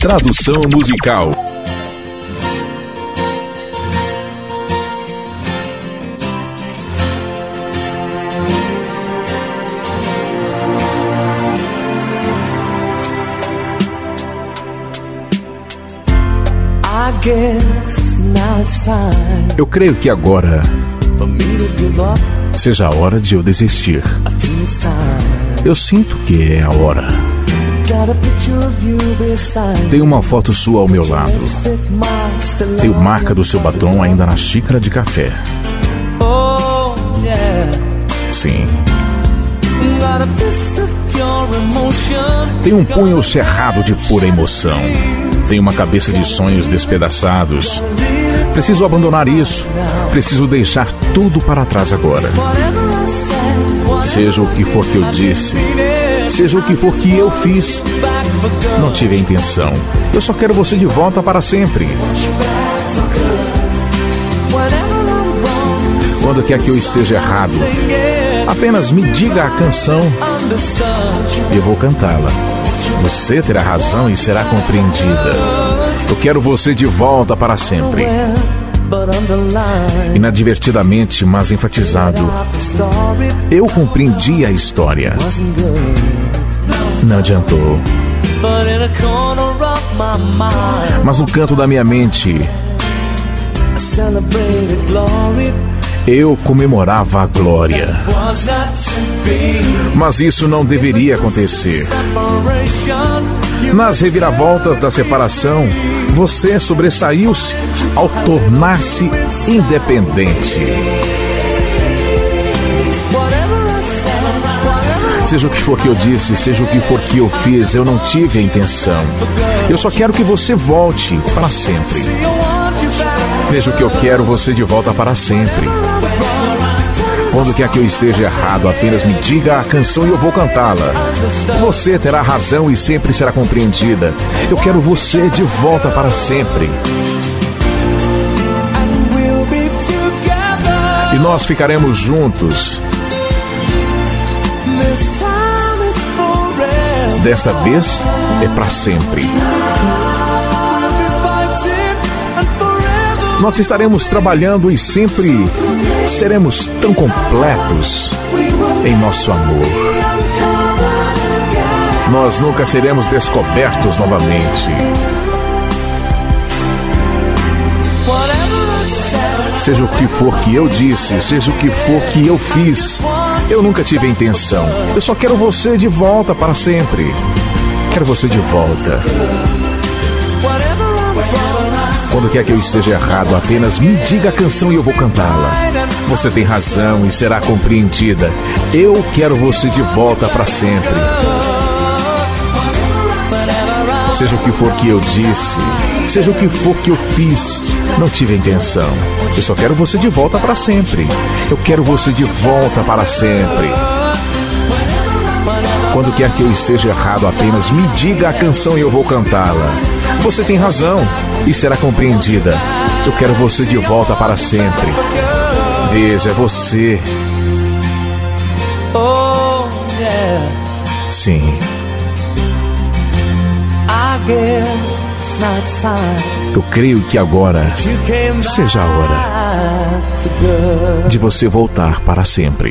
Tradução musical. Eu creio que agora seja a hora de eu desistir. Eu sinto que é a hora. Tem uma foto sua ao meu lado. Tenho marca do seu batom ainda na xícara de café. Sim. Tem um punho cerrado de pura emoção. Tem uma cabeça de sonhos despedaçados. Preciso abandonar isso. Preciso deixar tudo para trás agora. Seja o que for que eu disse, seja o que for que eu fiz, não tive a intenção. Eu só quero você de volta para sempre. Quando quer que eu esteja errado, apenas me diga a canção e eu vou cantá-la. Você terá razão e será compreendida. Eu quero você de volta para sempre. Inadvertidamente, mas enfatizado, eu compreendi a história. Não adiantou. Mas no canto da minha mente, eu comemorava a glória. Mas isso não deveria acontecer. Nas reviravoltas da separação, você sobressaiu-se ao tornar-se independente. Seja o que for que eu disse, seja o que for que eu fiz, eu não tive a intenção. Eu só quero que você volte para sempre. Veja o que eu quero você de volta para sempre. Quando quer que eu esteja errado, apenas me diga a canção e eu vou cantá-la. Você terá razão e sempre será compreendida. Eu quero você de volta para sempre. E nós ficaremos juntos. Dessa vez é para sempre. Nós estaremos trabalhando e sempre seremos tão completos em nosso amor. Nós nunca seremos descobertos novamente. Seja o que for que eu disse, seja o que for que eu fiz, eu nunca tive a intenção. Eu só quero você de volta para sempre. Quero você de volta. Quando quer que eu esteja errado, apenas me diga a canção e eu vou cantá-la. Você tem razão e será compreendida. Eu quero você de volta para sempre. Seja o que for que eu disse, seja o que for que eu fiz, não tive intenção. Eu só quero você de volta para sempre. Eu quero você de volta para sempre. Quando quer que eu esteja errado, apenas me diga a canção e eu vou cantá-la. Você tem razão e será compreendida. Eu quero você de volta para sempre. Veja, é você. Sim. Eu creio que agora seja a hora de você voltar para sempre.